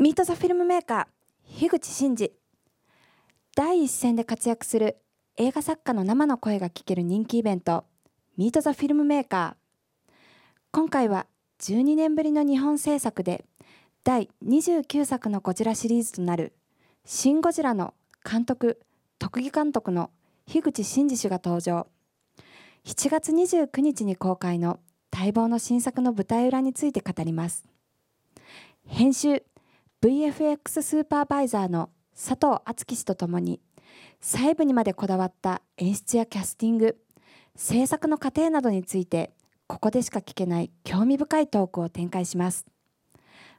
ミート・ザ・フィルムメーカー樋口真嗣。第一線で活躍する映画作家の生の声が聞ける人気イベントミート・ザ・フィルムメーカー。今回は12年ぶりの日本制作で第29作のゴジラシリーズとなる「シン・ゴジラ」の監督特技監督の樋口真嗣氏が登場。7月29日に公開の待望の新作の舞台裏について語ります。編集 VFX スーパーバイザーの佐藤敦樹氏とともに細部にまでこだわった演出やキャスティング制作の過程などについてここでしか聞けない興味深いトークを展開します。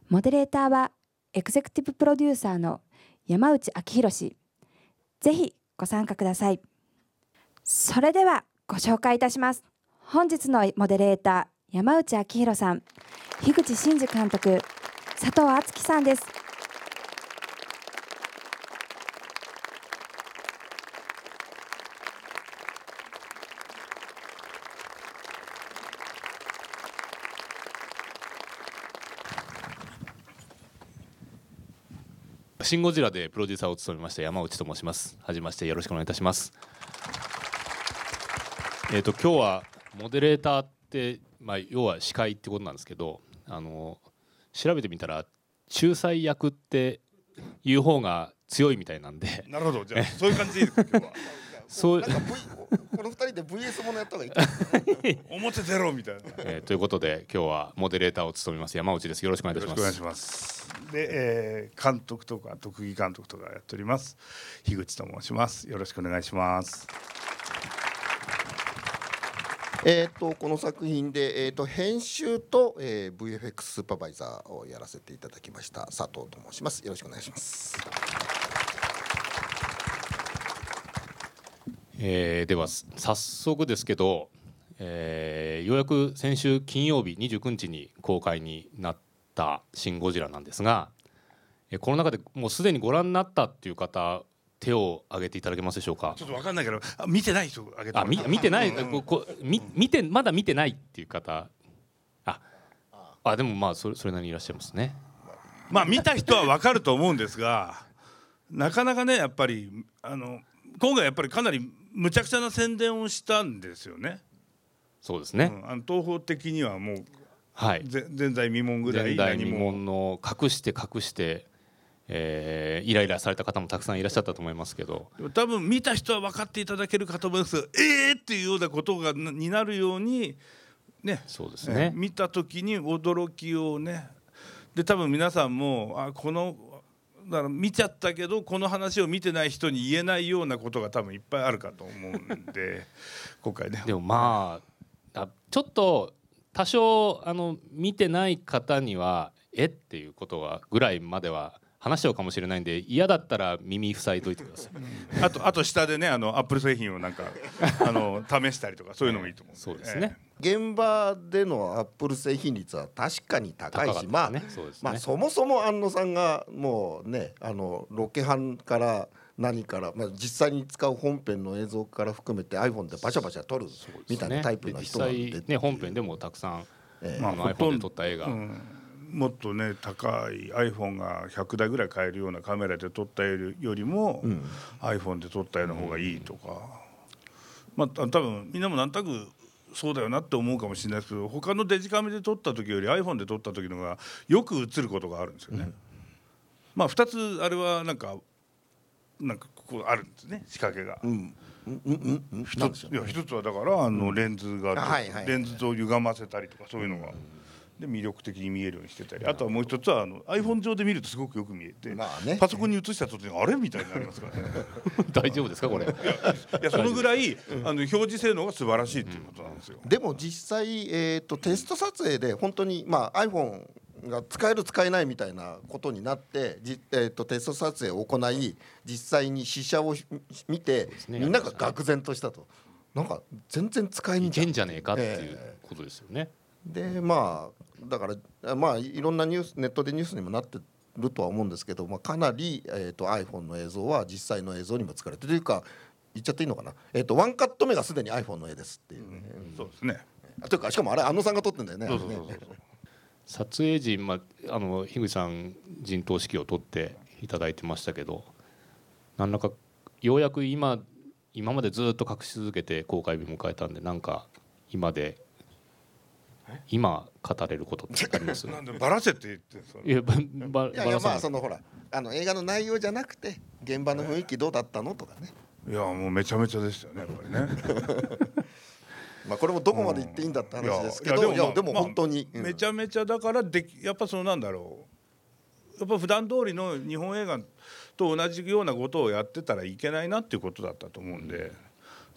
モデレーターはエグゼクティブプロデューサーの山内昭弘氏。ぜひご参加ください。それではご紹介いたします。本日のモデレーター山内昭弘さん。樋口真嗣監督。佐藤敦樹さんですシン・ゴジラでプロデューサーを務めました山内と申します。はじめましてよろしくお願いいたします。えっ、と今日はモデレーターってまあ要は司会ってことなんですけど、あの調べてみたら仲裁役っていう方が強いみたいなんで、なるほど。じゃあそういう感じでいいですか今日は。そう。なんか V この二人で VS ものやった方がいい表ゼロみたいな。よ えーということで今日はモデレーターを務めます。山内です。よろしくお願いします。お願いします。で、えー、監督とか特技監督とかやっております。樋口と申します。よろしくお願いしますえーとこの作品で、えー、と編集と、えー、VFX スーパーバイザーをやらせていただきました佐藤と申します。よろしくお願いします。えーでは早速ですけど、えーようやく先週金曜日29日に公開になった「シン・ゴジラ」なんですが、えーこの中でもうすでにご覧になったっていう方手を挙げていただけますでしょうか？ちょっとわかんないけどあ見てない人あげてあみ見てない、うん。ここみ見てまだ見てないっていう方。ああでもまあそれそれなりにいらっしゃいますね。まあ見た人はわかると思うんですがなかなかねやっぱりあの今回やっぱりかなりむちゃくちゃな宣伝をしたんですよね。そうですね、うん、あの東方的にはもうはい。ぜ前代未聞ぐらい前代未何も聞の隠して隠して、えーイライラされた方もたくさんいらっしゃったと思いますけど。多分見た人は分かっていただけるかと思いますがえーっていうようなことがなになるようにねそうですね、見た時に驚きをね。で多分皆さんもあこのだから見ちゃったけどこの話を見てない人に言えないようなことが多分いっぱいあるかと思うんで 今回ね。でもまああちょっと多少あの見てない方にはえっていうことがぐらいまでは話しちゃうかもしれないんで嫌だったら耳塞いといてください。あとあと下でねあのアップル製品をなんか あの試したりとかそういうのもいいと思うんそうですね、現場でのアップル製品率は確かに高いし、高かったまあね。まあそもそも安野さんがもうねあのロケハンから何から、まあ、実際に使う本編の映像から含めて iPhone でバシャバシャ撮るみたいなタイプの人なんでで実際ね本編でもたくさん、ええ。あのほと iPhone んで撮った映画、うんもっとね高い iPhone が100台ぐらい買えるようなカメラで撮ったよりも、ん iPhone で撮った絵の方がいいとか、まあ多分みんなもなんとなくそうだよなって思うかもしれないですけど他のデジカメで撮った時より iPhone で撮った時の方がよく映ることがあるんですよね。まあ2つあれはなんかなんかここあるんですね仕掛けが。うん。うんうんうん一ついや一つはだからあのレンズがレンズを歪ませたりとかそういうのが、で魅力的に見えるようにしてたり。あとはもう一つはあの iPhone 上で見るとすごくよく見えて、まあね。パソコンに映した時にあれみたいになりますからね。大丈夫ですかこれ？いやそのぐらいあの表示性能が素晴らしいっていうことなんですよ。でも実際、えー、とテスト撮影で本当に、まあ、iPhone が使える使えないみたいなことになってじ、えー、とテスト撮影を行い実際に試写を見て、ね。みんなが愕然としたと。なんか全然使えんい。じゃんけんじゃねえかっていうえことですよね、でまあだからまあいろんなニュースネットでニュースにもなってるとは思うんですけど、まあ、かなり、えー、と iPhone の映像は実際の映像にも使われてるというか言っちゃっていいのかな、えー、とワンカット目がすでに iPhone の絵ですっていうね、そうですね。あというかしかもあれ安野さんが撮ってんだよねそうそうそうそう。撮影時、まあ、あの樋口さん陣頭指揮を取っていただいてましたけど何らかようやく今今までずっと隠し続けて公開日迎えたんでなんか今で今語れることってあります？なんでバラせって言っていやばばいやいやまあそのほらあの映画の内容じゃなくて現場の雰囲気どうだったのとかね。いやもうめちゃめちゃですよねやっぱりね。まあこれもどこまで言っていいんだって話ですけど、うん。いやでもまあ本当に、うん。めちゃめちゃだからできやっぱそのなんだろう。やっぱ普段通りの日本映画と同じようなことをやってたらいけないなっていうことだったと思うんで、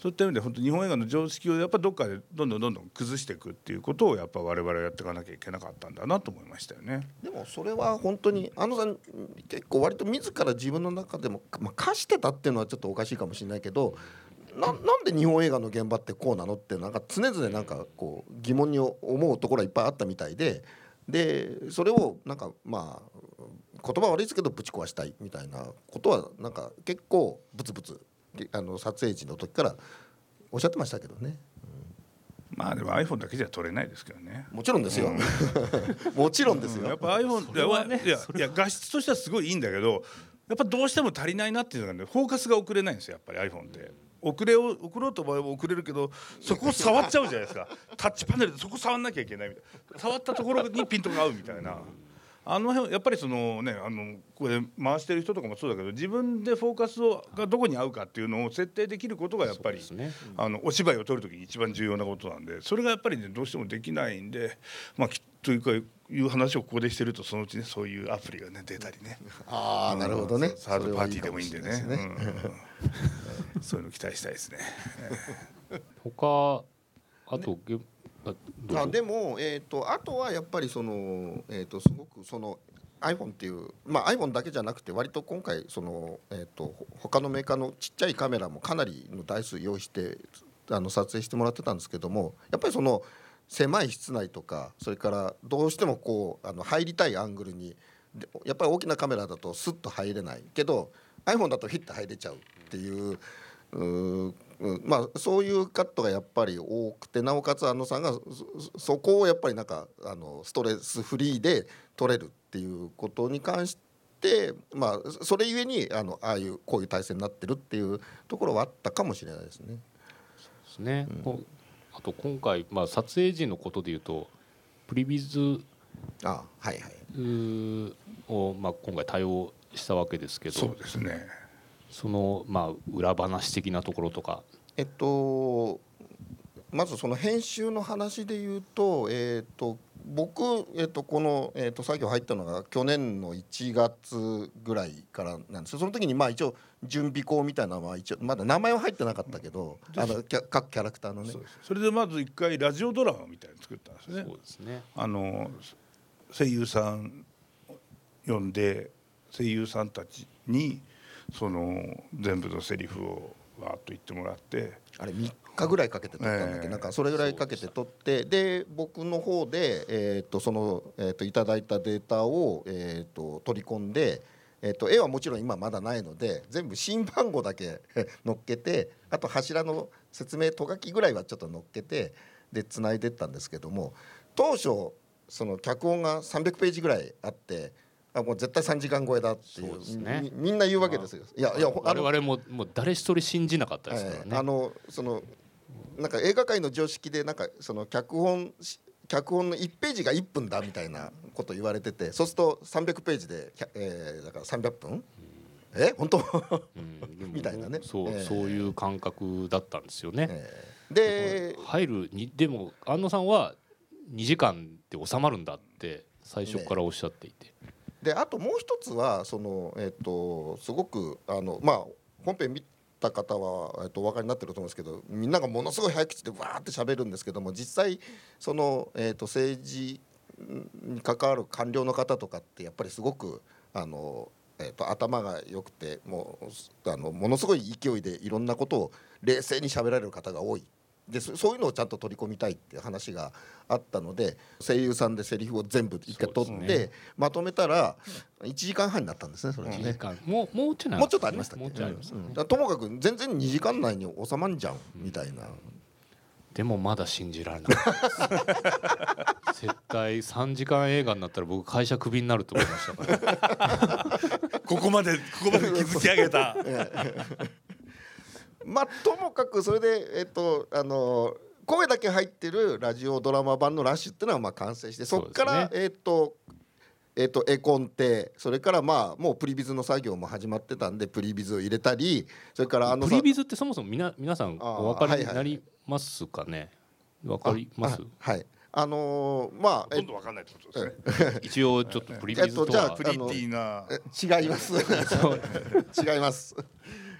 そういった意味で本当日本映画の常識をやっぱどっかでどんどんどんどん崩していくっていうことをやっぱ我々はやっていかなきゃいけなかったんだなと思いましたよね。でもそれは本当にあのさん結構割と自ら自分の中でも、まあ、課してたっていうのはちょっとおかしいかもしれないけどななんで日本映画の現場ってこうなのってなんか常々なんかこう疑問に思うところはいっぱいあったみたいででそれをなんかまあ言葉悪いですけどぶち壊したいみたいなことはなんか結構ブツブツあの撮影時の時からおっしゃってましたけどね。まあでも iPhone だけじゃ撮れないですけどね。もちろんですよ、もちろんですよ、やっぱ iPhone ねいやいや画質としてはすごいいいんだけどやっぱどうしても足りないなっていうのがねフォーカスが遅れないんですよやっぱり iPhone って。遅れを送ろうと思えば遅れるけどそこを触っちゃうじゃないですか。タッチパネルでそこ触んなきゃいけないみたいな。触ったところにピントが合うみたいなあの辺やっぱりそのねあのこれ回してる人とかもそうだけど自分でフォーカスをがどこに合うかっていうのを設定できることがやっぱり、そうですね。あのお芝居を撮る時に一番重要なことなんでそれがやっぱりねどうしてもできないんでまあきっというかいう話をここでしてるとそのうちねそういうアプリがね出たりね。ああなるほどね。サードパーティーでもいいんでね。そうん。そういうの期待したいですね。他あと、げあでも、えー、とあとはやっぱりその、えー、とすごくその iPhone っていう、まあ、iPhone だけじゃなくて割と今回その、えー、と他のメーカーのちっちゃいカメラもかなりの台数用意してあの撮影してもらってたんですけどもやっぱりその狭い室内とかそれからどうしてもこうあの入りたいアングルにやっぱり大きなカメラだとスッと入れないけど iPhone だとヒッと入れちゃうっていう。ううん。まあそういうカットがやっぱり多くてなおかつ安野さんがそそそこをやっぱりなんかあのストレスフリーで撮れるっていうことに関してまあそれゆえにあのああいうこういう体制になってるっていうところはあったかもしれないですね。ですね、こうあと今回、まあ、撮影時のことでいうとプリビズあはいはい。を、まあ、今回対応したわけですけそうどですね。その、まあ、裏話的なところとか。えっとまずその編集の話で言うと,、えっと僕、えっとこの、えっと作業入ったのが去年の1月ぐらいからなんです。よその時にまあ一応準備校みたいなのは一応まだ名前は入ってなかったけど、あのキャ各キャラクターのね。それでまず一回ラジオドラマみたいなの作ったんですね。そう。ですね。あの声優さん呼んで声優さんたちにその全部のセリフをわーっと言ってもらってあれ3日ぐらいかけて撮ったんだっけ、ええなんかそれぐらいかけて撮ってで僕の方で、えー、とその、えー、といただいたデータを、えー、と取り込んで、えー、と絵はもちろん今まだないので全部新番号だけ 乗っけてあと柱の説明とがきぐらいはちょっと乗っけてで繋いでったんですけども当初その脚本が300ページぐらいあって。あもう絶対3時間超えだっていう。ね。みみんな言うわけですよ。いやいやあ我の々ももう誰一人信じなかったですからね、ええあのそのなんか映画界の常識でなんかその脚本し脚本の1ページが1分だみたいなこと言われててそうすると300ページで、えーだから300分？え？本当、みたいなね。そう、ええそういう感覚だったんですよね、えー。で入るにでも安野さんは2時間で収まるんだって最初からおっしゃっていて、であともう一つはその、えっとすごくあの、まあ、本編見た方は、えっとお分かりになってると思うんですけどみんながものすごい早口でわーって喋るんですけども実際その、えっと政治に関わる官僚の方とかってやっぱりすごくあの、えっと頭が良くてもうあのものすごい勢いでいろんなことを冷静に喋られる方が多い。でそそういうのをちゃんと取り込みたいっていう話があったので声優さんでセリフを全部一回取って、ね。まとめたら1時間半になったんですねそれが1時ね。間。もうもうちょい長もうちょっとありましたっけ？もうちょいありました、うん。ともかく全然2時間内に収まんじゃんみたいな。でもまだ信じられない。絶対3時間映画になったら僕会社クビになると思いましたから。ここまでここまで築き上げた まあともかくそれでえっとあの声だけ入ってるラジオドラマ版のラッシュっていうのはまあ完成してそこから、えっとえっと絵コンテそれからまあもうプリビズの作業も始まってたんでプリビズを入れたりそれからあのプリビズってそもそもみな皆さんお分かりになりますかね？わかります？あはいあのーまあえほとんどわかんないってことですね。一応ちょっとプリビズとえっとじゃあはプリティな。え違います。違います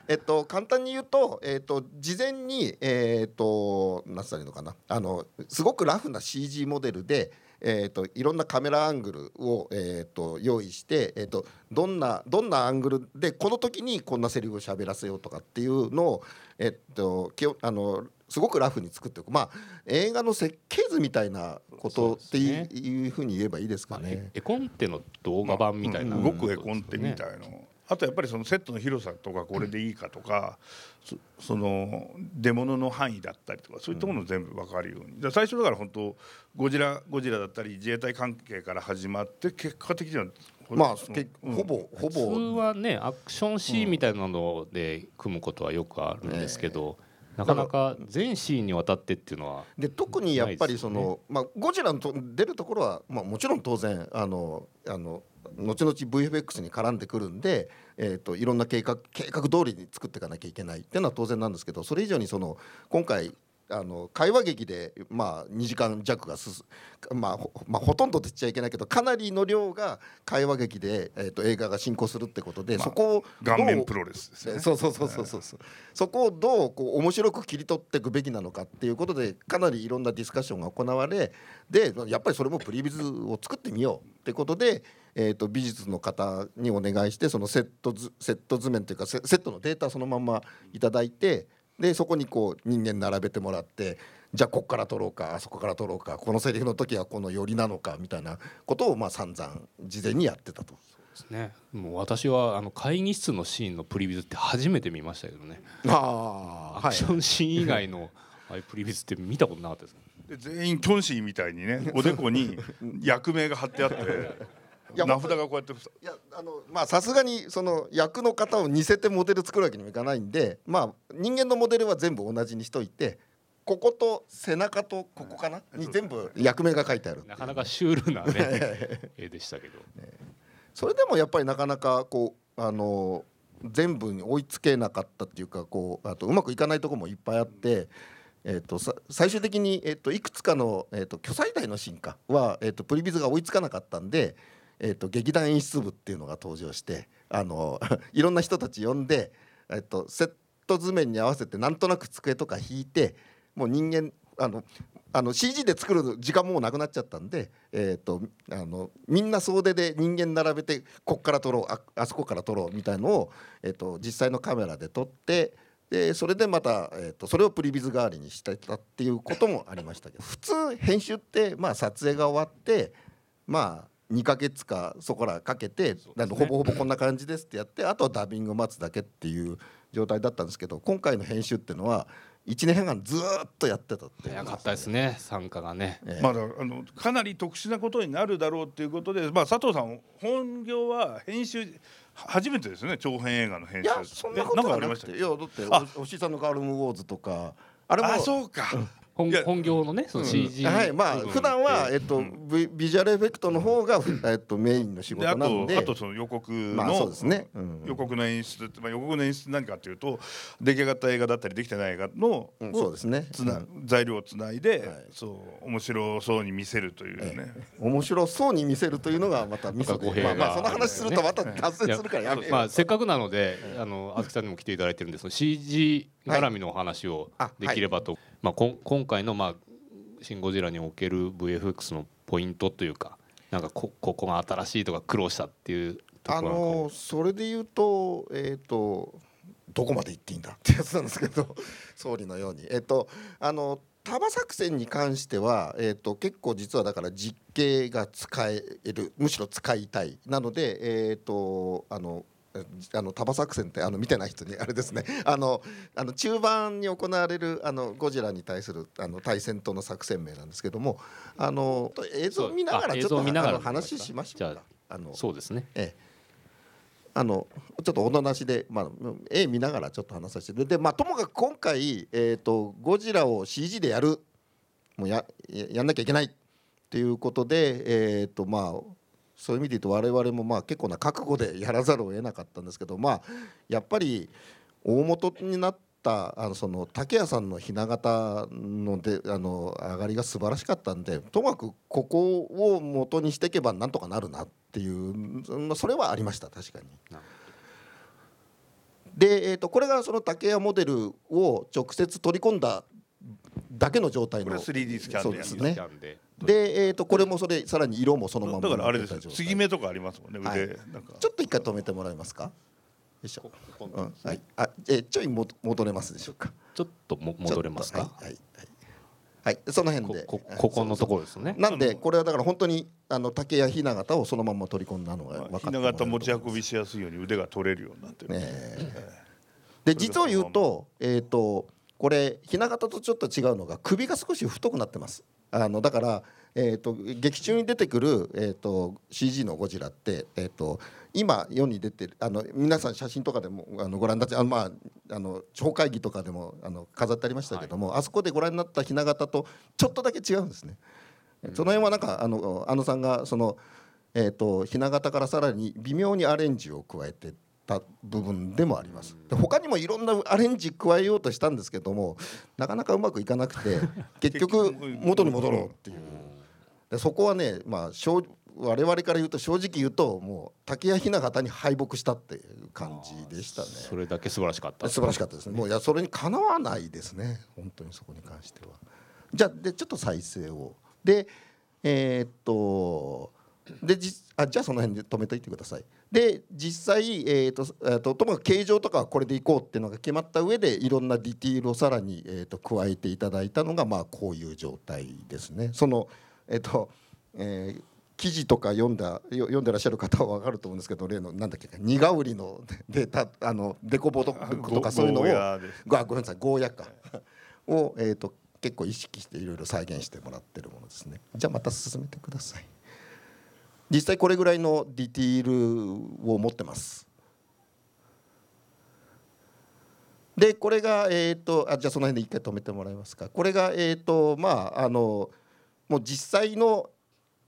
えっと簡単に言うとえっと事前にえっと何つったらいいのかな。あのすごくラフな CG モデルでえっといろんなカメラアングルをえっと用意してえっとどんなどんなアングルでこの時にこんなセリフを喋らせようとかっていうのをえっときょあのすごくラフに作っておく。まあ映画の設計図みたいなことっていそうふうに言えばいいですかまあね。絵コンテの動画版みたいな、動く絵コンテみたいのあとやっぱりそのセットの広さとかこれでいいかとか、そその出物の範囲だったりとかそういったものを全部分かるように、だから最初だから本当ゴジラゴジラだったり自衛隊関係から始まって結果的にはまあ、そのけうん。ほぼほ普通ぼはねアクションシーンみたいなので組むことはよくあるんですけど、なかなか全シーンにわたってっていうのはで特にやっぱりその、まあ、ゴジラのと出るところは、まあ、もちろん当然あのあの後々 VFX に絡んでくるんで、えー、といろんな計画計画通りに作っていかなきゃいけないっていうのは当然なんですけどそれ以上にその今回あの会話劇で、まあ、2時間弱がすす、まあほまあ、ほとんどって言っちゃいけないけどかなりの量が会話劇で、えー、と映画が進行するってことで、まあそこを顔面プロレスですね。そうそうそうそうそうそうそこをどうこう面白く切り取っていくべきなのかっていうことでかなりいろんなディスカッションが行われでやっぱりそれもプリビズを作ってみようってことで、えー、と美術の方にお願いしてそのセット図セット図面というかセセットのデータそのまんまいただいてでそこにこう人間並べてもらってじゃあここから撮ろうかあそこから撮ろうかこのセリフの時はこの寄りなのかみたいなことをまあ散々事前にやってたと。ですね。もう私はあの会議室のシーンのプリビズって初めて見ましたけどね。あアクションシーン以外のああいうプリビズって見たことなかったですで全員キョンシーみたいにねおでこに役名が貼ってあっていや名札がこうやっていやあのまあさすがにその役の方を似せてモデル作るわけにもいかないんでまあ人間のモデルは全部同じにしといてここと背中とここかなに全部役名が書いてあるなかなかシュールなね 絵でしたけど。それでもやっぱりなかなかこうあの全部に追いつけなかったっていうかこうあとうまくいかないところもいっぱいあって。えー、とさ最終的に、えー、といくつかの、えー、と巨彩台の進化は、えー、とプリビズが追いつかなかったんで、えー、と劇団演出部っていうのが登場してあの いろんな人たち呼んで、えー、とセット図面に合わせてなんとなく机とか引いてもう人間あのあの CG で作る時間もうなくなっちゃったんで、えー、とあのみんな総出で人間並べてこっから撮ろうああそこから撮ろうみたいのを、えー、と実際のカメラで撮ってでそれでまた、えー、とそれをプリビズ代わりにしてたっていうこともありましたけど普通編集って、まあ、撮影が終わってまあ2ヶ月かそこらかけて、あのほぼほぼこんな感じですってやってあとはダビング待つだけっていう状態だったんですけど今回の編集っていうのは1年半ずーっとやってたって早かったですね参加がね。ええ。まあ、だあのかなり特殊なことになるだろうということで、まあ、佐藤さん本業は編集初めてですよね長編映画の編い集やそんなことはなくていやだってあお牛さんのガールムウォーズとかあれもあそうか、本業のねその CG はいまあ普段はえっとビビジュアルエフェクトの方がふえっとメインの仕事なんで。とあとその予告の、まあそうですね。うん。予告の演出って、まあ、予告の演出何かというと出来上がった映画だったりできてない映画の、うんそうですね。つなうん。材料をつないで、はい。そう面白そうに見せるというね、面白そうに見せるというのがまたミソでまあまあその話するとまた脱線するからやめよう。まあせっかくなのであのあずきさんにも来ていただいてるんでその CG 絡みのお話をあできればと、まあこ今回のまあシンゴジラにおける VFX のポイントというかなんかこここが新しいとか苦労したっていうとこあろなんかものそれで言うとえっ、とどこまで行っていいんだってやつなんですけど 総理のように。えっ、とあの束作戦に関しては、えー、と結構実はだから実刑が使えるむしろ使いたい。なので、えー、とあのあの束作戦ってあの見てない人にあれですね。あのあの中盤に行われるあのゴジラに対するあの対戦との作戦名なんですけどもあの映像を見ながらちょっとあの話しましょうか。あのそうですね。ええ。あのちょっとおとなしで、まあ、絵見ながらちょっと話させて。で、まあ、ともかく今回、えー、とゴジラを CG でやる。もうやややんなきゃいけない。っていうことで、えーとまあ、そういう意味で言うと我々もまあ結構な覚悟でやらざるを得なかったんですけど、まあ、やっぱり大元になったあのその竹谷さんの雛形のであの上がりが素晴らしかったんでともかくここを元にしていけばなんとかなるなっていうそれはありました確かに。で、えー、とこれがその竹谷モデルを直接取り込んだだけの状態のこれは 3D スキャンでやるそうですねスキャンでで、えー、とこれもそれさらに色もそのままだからあれです継ぎ目とかありますもんね腕、はい。なんか。ちょっと一回止めてもらえますか？よいしょ、ここうん。はい、あえーちょいも戻れますでしょうか？ちょっとも戻れますか？はいはい、はい。はい、その辺で。ここここのところですね。なんでこれはだから本当にあの竹や雛形をそのまま取り込んだのが分かって雛形持ち運びしやすいように腕が取れるようになってる、ねえ。で実を言うと,、えー、とこれ雛形とちょっと違うのが首が少し太くなってます。あのだから、えー、と劇中に出てくる、えー、と CG のゴジラって、えー、と今世に出てるあの皆さん写真とかでもあのご覧になってあの、まあ、あの超会議とかでもあの飾ってありましたけども、あそこでご覧になった雛形とちょっとだけ違うんですね。その辺はなんかあのあのさんがそのえー、と雛形からさらに微妙にアレンジを加えてた部分でもあります。で他にもいろんなアレンジ加えようとしたんですけどもなかなかうまくいかなくて 結局元に戻ろうっていう。でそこはね、まあ、正我々から言うと正直言うともう竹谷雛形に敗北したっていう感じでしたね。それだけ素晴らしかった。素晴らしかったですね。もういやそれにかなわないですね。本当にそこに関しては。じゃあでちょっと再生を。でえーっとでじあじゃあその辺で止めといてください。で実際、えーっとえーっとともかく形状とかはこれでいこうっていうのが決まった上でいろんなディティールをさらに、えーっと加えていただいたのがまあこういう状態ですね。そのえーっと、えー記事とか読んだよ読んでらっしゃる方は分かると思うんですけど例のなんだっけニガウリの データあのデコボトとかそういうのをごごめんなさいゴーヤか。を、えー、と結構意識していろいろ再現してもらってるものですね。じゃあまた進めてください実際これぐらいのディティールを持ってます。でこれがえっ、とあじゃあその辺で一回止めてもらえますか。これがえっ、とまああのもう実際の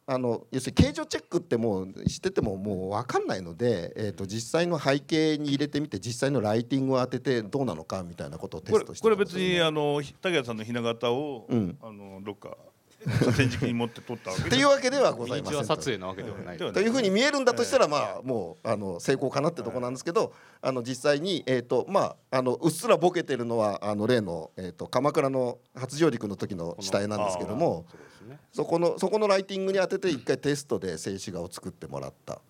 あの要するに形状チェックってもうしててももう分かんないので、えー、と実際の背景に入れてみて実際のライティングを当ててどうなのかみたいなことをテこれストしてこれ別にあの竹谷さんの雛形を、うん。あのどっか展示機に持って撮ったわけっていうわけではございませんと。撮影なわけではない。というふうに見えるんだとしたらまあもうあの成功かなってとこなんですけどあの実際にえっとまああのうっすらボケてるのはあの例のえっと鎌倉の初上陸の時の下絵なんですけどもそこのそこのライティングに当てて一回テストで静止画を作ってもらった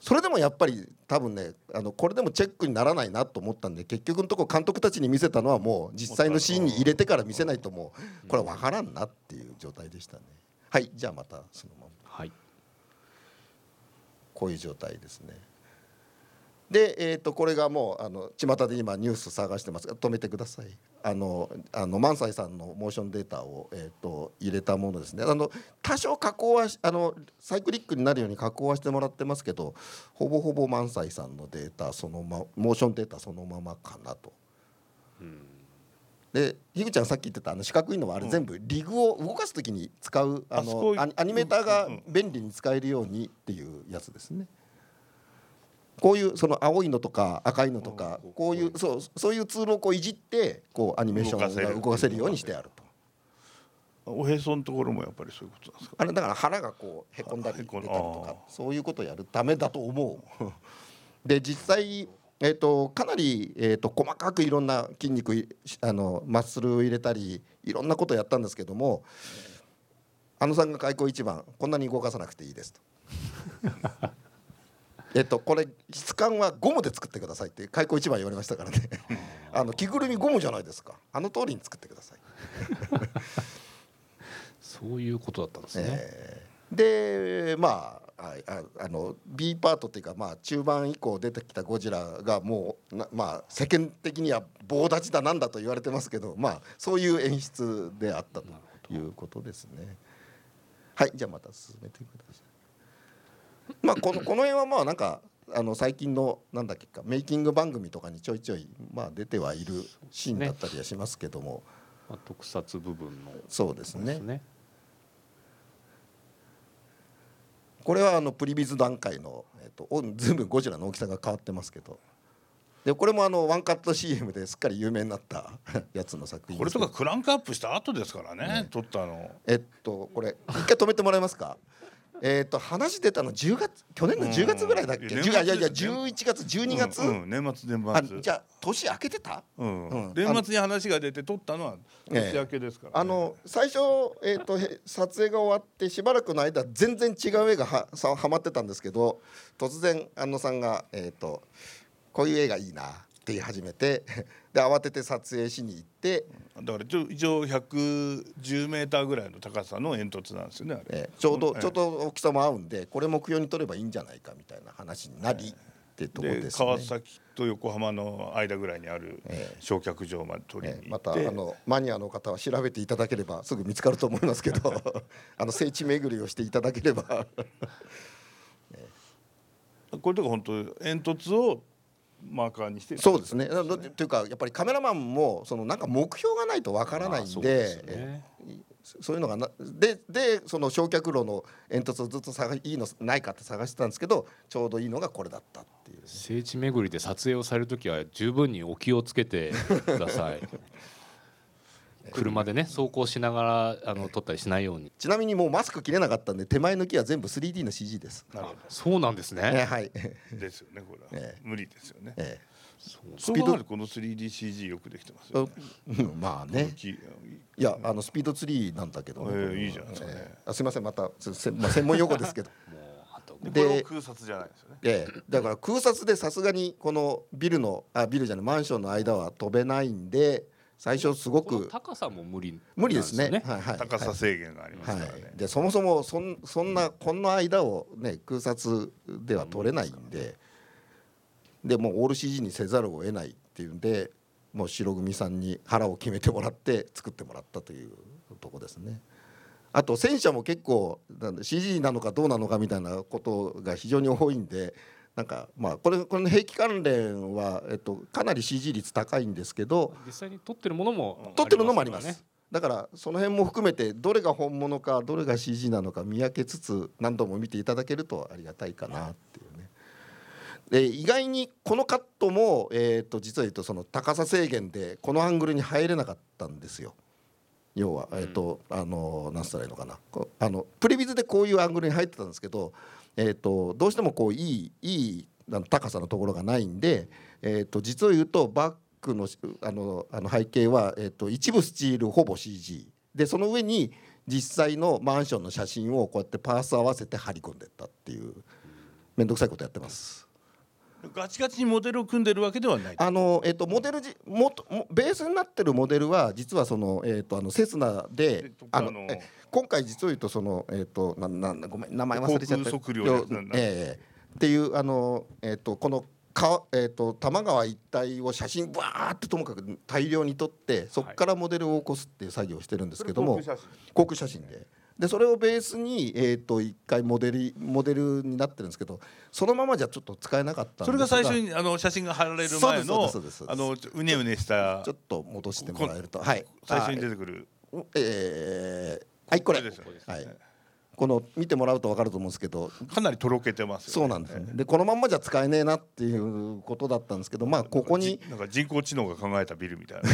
それでもやっぱり多分ねあのこれでもチェックにならないなと思ったんで結局のとこ監督たちに見せたのはもう実際のシーンに入れてから見せないともうこれは分からんなっていう状態でしたね。はいじゃあまたそのまま。はい。こういう状態ですねで、えー、とこれがもうあの巷で今ニュース探してます。が止めてください。あのあの萬斎さんのモーションデータを、えー、と入れたものですね。あの多少加工はしあのサイクリックになるように加工はしてもらってますけどほぼほぼ萬斎さんのデータそのまモーションデータそのままかなと。で樋口ちゃんさっき言ってたあの四角いのはあれ全部リグを動かす時に使うああそこのアニメーターがうんうん。便利に使えるようにっていうやつですね。こういうその青いのとか赤いのとかうんこういうそうそういうツールをこういじってこうアニメーションが動かせるようにしてあると。おへそのところもやっぱりそういうことなんですか？あれだから腹がこうへこんだり出たりとかそういうことをやるためだと思う。で実際えー、とかなり、えー、と細かくいろんな筋肉いあのマッスルを入れたりいろんなことをやったんですけどもあのさんが開口一番こんなに動かさなくていいですと。えっとこれ質感はゴムで作ってくださいって開口一番言われましたからねあの着ぐるみゴムじゃないですかあの通りに作ってください。そういうことだったんですね、えーでまああああの B パートっていうか、まあ、中盤以降出てきたゴジラがもうな、まあ、世間的には棒立ちだなんだと言われてますけど、まあ、そういう演出であったということですね。はいじゃあまた進めてください。まあこのこの辺はまあなんかあの最近のなんだっけかメイキング番組とかにちょいちょいまあ出てはいるシーンだったりはしますけども、まあ、特撮部分の。そうですね。ですね。これはあのプリビズ段階の、えっとお全部ゴジラの大きさが変わってますけど。でこれもあのワンカット CM ですっかり有名になった やつの作品これとかクランクアップした後ですからね。撮ったの。えっとこれ一回止めてもらえますか？えっと話出たの10月去年の10月ぐらいだっけ、うん10いやいやいや年末11月12月、うんうん年末あ年末。じゃあ年明けてた？うん。うん。年末に話が出て撮ったのは年明けですから、ね。あの最初、えー、とへ撮影が終わってしばらくの間全然違う絵がはさはまってたんですけど突然安野さんが、えーと「こういう絵がいいな」って言い始めてで慌てて撮影しに行って、だから一応一応110メーターぐらいの高さの煙突なんですよねあれ、えーちょうどええ。ちょうど大きさも合うんでこれ目標に撮ればいいんじゃないかみたいな話になり、ってところでですね。川崎と横浜の間ぐらいにあるええ。焼却場まで取りえーまに行って、たあのマニアの方は調べていただければすぐ見つかると思いますけど あの聖地巡りをしていただければ。これとか本当煙突をマーカーにしてそうですね。というかやっぱりカメラマンもそのなんか目標がないとわからないんで、まあそうでねえそういうのがなででその焼却炉の煙突をずっと探いいのないかって探してたんですけどちょうどいいのがこれだったっていう。聖地巡りで撮影をされる時は十分にお気をつけてください 車でね走行しながらあの撮ったりしないように。ちなみにもうマスク切れなかったんで手前抜きは全部 3D の CG です。なるほそうなんですえねはい。ど ですよねこれは、ええ。無理ですよね、えそうそう考えるとこの 3DCG よくできてますよえねうんまあね。きいやあのスピードツリーなんだけどね、ええこれはいいじゃないですかねええ。あすみませんまたすせ まあ専門用語ですけど。もうあとで空撮じゃないですよね。ええ、だから空撮でさすがにこのビルのあビルじゃないマンションの間は飛べないんで最初すごく高さも無理無理ですね。はいはい。高さ制限がありますはいからね、はい、でそもそもそんそんなこの間をね空撮では撮れないんででもうオール CG にせざるを得ないっていうんでもう白組さんに腹を決めてもらって作ってもらったというとこですね。あと戦車も結構 CG なのかどうなのかみたいなことが非常に多いんでなんかまあこれこの兵器関連は、えっと、かなり CG 率高いんですけど実際に撮ってるものも撮ってるのもありますだからその辺も含めてどれが本物かどれが CG なのか見分けつつ何度も見ていただけるとありがたいかなっていうね。で意外にこのカットも、えー、と実は言うとその高さ制限でこのアングルに入れなかったんですよ。要は、えーとあの何つったらいいのかなあのプレビズでこういうアングルに入ってたんですけど、えー、とどうしてもこういいいい高さのところがないんで、えー、と実を言うとバックのあのあの背景は、えー、と一部スチールほぼ CG でその上に実際のマンションの写真をこうやってパース合わせて貼り込んでったっていう面倒くさいことやってます。ガチガチにモデルを組んでるわけではないあのえっとモデルじもともベースになってるモデルは実はそのえっとあのセスナであのえ今回実を言うとそのえっとなんなんごめん名前忘れちゃった。航空測量ええっていうあのえっとこのかえっと多摩川一帯を写真バーってともかく大量に撮ってそこからモデルを起こすっていう作業をしてるんですけども、航空写真で。でそれをベースに、えー、と一回モデルモデルになってるんですけどそのままじゃちょっと使えなかったそれが最初にあの写真が貼られる前のあのうねうねしたちょっと戻してもらえると。はい。最初に出てくる。あえーはいこれ。ですはいこの見てもらうと分かると思うんですけどかなりとろけてますよね。そうなんですね。でこのまんまじゃ使えねえなっていうことだったんですけどまあここにじなんか人工知能が考えたビルみたいな。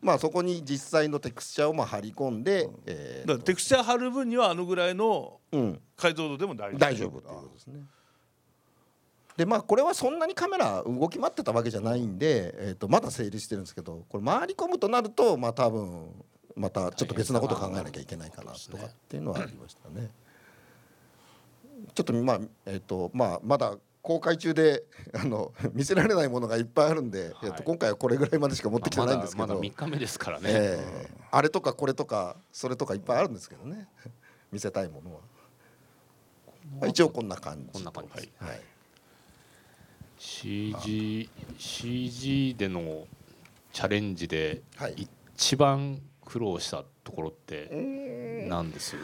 まあそこに実際のテクスチャーをまあ貼り込んで、えーだからテクスチャー貼る分にはあのぐらいのうん、解像度でも大丈夫。大丈夫っていうことですね。でまあこれはそんなにカメラ動き回ってたわけじゃないんで、えー、とまだ整理してるんですけどこれ回り込むとなるとまあ多分またちょっと別なこと考えなきゃいけないかなとかっていうのはありましたね。ちょっとまあえっ、とまあまだ公開中であの見せられないものがいっぱいあるんで、えー、と今回はこれぐらいまでしか持ってきてないんですけど、まだ3日目ですからね、えーあれとかこれとかそれとかいっぱいあるんですけどね。見せたいものは。一応こんな感じこんな感じはい。CG, CG でのチャレンジではい。一番苦労したところって何です？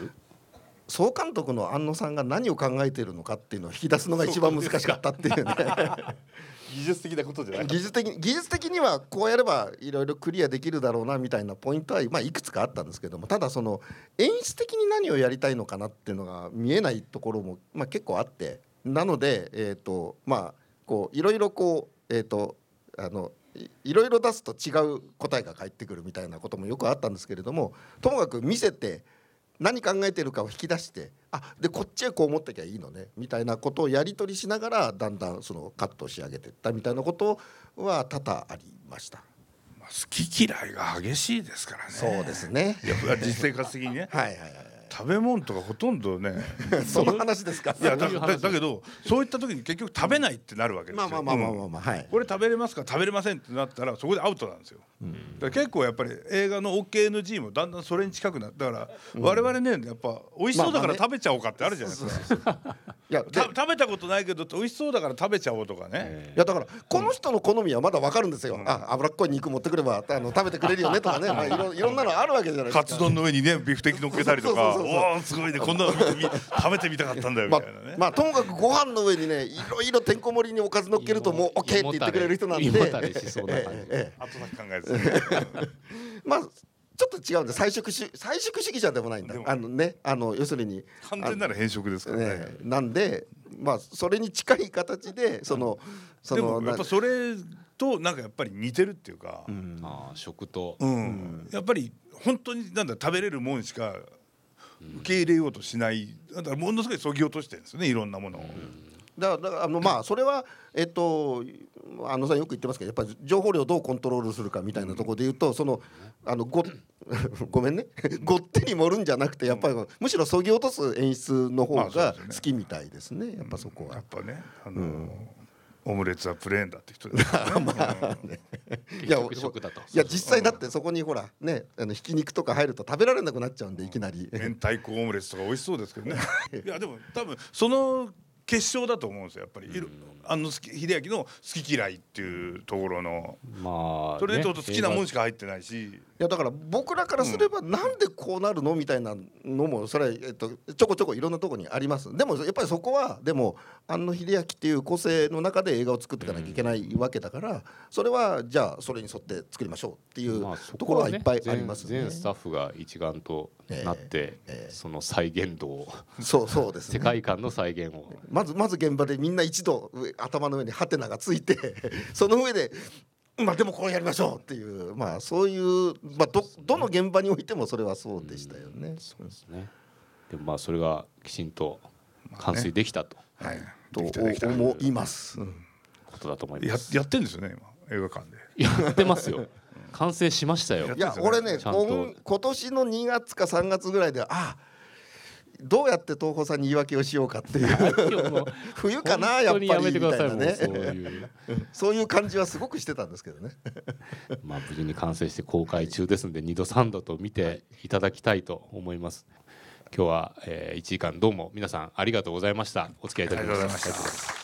総監督の安野さんが何を考えているのかっていうのを引き出すのが一番難しかったっていうね。技術的なことじゃない。技術的に技術的にはこうやればいろいろクリアできるだろうなみたいなポイントは、まあ、いくつかあったんですけどもただその演出的に何をやりたいのかなっていうのが見えないところも、まあ、結構あって。なので、えーとまあ、こういろいろこう、えー、とあのいいろいろ出すと違う答えが返ってくるみたいなこともよくあったんですけれどもともかく見せて何考えてるかを引き出してあでこっちへこう持ってきゃいいのねみたいなことをやり取りしながらだんだんそのカットを仕上げていったみたいなことは多々ありました。まあ好き嫌いが激しいですからねそうですね。いや実生活的にね はいはいはい食べ物とかほとんどねはい。その話ですか？いやだだだけどそういった時に結局食べないってなるわけですよ。まあまあまあまあうんまあまあはい。これ食べれますか？食べれませんってなったらそこでアウトなんですよ、だから結構やっぱり映画の OKNG もだんだんそれに近くなったから、我々ねやっぱ美味しそうだから食べちゃおうかってあるじゃないですか、いや食べたことないけど美味しそうだから食べちゃおうとかね、えいやだからこの人の好みはまだわかるんですよ。あ脂っこい肉持ってくればあの食べてくれるよねとかね、まあいろいろんなのあるわけじゃないですか。カツ丼の上にねビフテキ乗っけたりとかおおすごいね。こんなの食べてみたかったんだよみまあたいなね、まあともかくご飯の上にねいろいろてんこ盛りにおかず乗っけるともうオッケーって言ってくれる人なんで。胃もたれしそうな感じ。ええええ。後先考えずね。まあちょっと違うんで菜食主菜食主義者でもないんだ。あのねあの要するに完全なる変色ですからね。ね、なんでまあそれに近い形でそのそでのもやっぱそれとなんかやっぱり似てるっていうか、うん。まあ食と。うん。やっぱり本当になんだ食べれるもんしか受け入れようとしないだからものすごいそぎ落としてるんですよねいろんなものを。だからあのまあそれはえっとあのさんよく言ってますけどやっぱり情報量をどうコントロールするかみたいなところで言うとそのあのご ごめんね。ごってに盛るんじゃなくてやっぱりむしろそぎ落とす演出の方が好きみたいですね。やっぱそこは。やっ。ぱねあの、オムレツはプレーンだって人ですからね。いやいや実際だってそこにほらねあのひき肉とか入ると食べられなくなっちゃうんでいきなり。明太子オムレツとか美味しそうですけどね。いやでも多分その結晶だと思うんですよやっぱり、いろあの好き秀明の好き嫌いっていうところの。まあそれと好きなもんししか入ってないし、いやだから僕らからすればなんでこうなるのみたいなのもそれは、えっと、ちょこちょこいろんなところにあります。でもやっぱりそこはでも庵野秀明っていう個性の中で映画を作っていかなきゃいけないわけだからそれはじゃあそれに沿って作りましょうっていうところはいっぱいありますね。全全スタッフが一丸となって、ええその再現度をそうそうです 世ね界観の再現をまずまず現場でみんな一度上頭の上にハテナがついて その上でまあでもこうやりましょうっていうまあそういう、まあ、どどの現場においてもそれはそうでしたよね。そうですね。でもまあそれがきちんと完遂できたと。はい、とできたできた。思います。うん。ことだと思いやます。やってんですよね今。映画館で。やってますよ。完成しましたよ。いや俺ね今今年の2月か3月ぐらいであどうやって東宝さんに言い訳をしようかっていう。冬かなやっぱり本当にやめてくださいみたいなねそういう感じはすごくしてたんですけどね。まあ無事に完成して公開中ですので2度3度と見てい。ただきたいと思います。今日は、えー、1時間どうも皆さんありがとうございました。お付き合いいただきまありがとうございました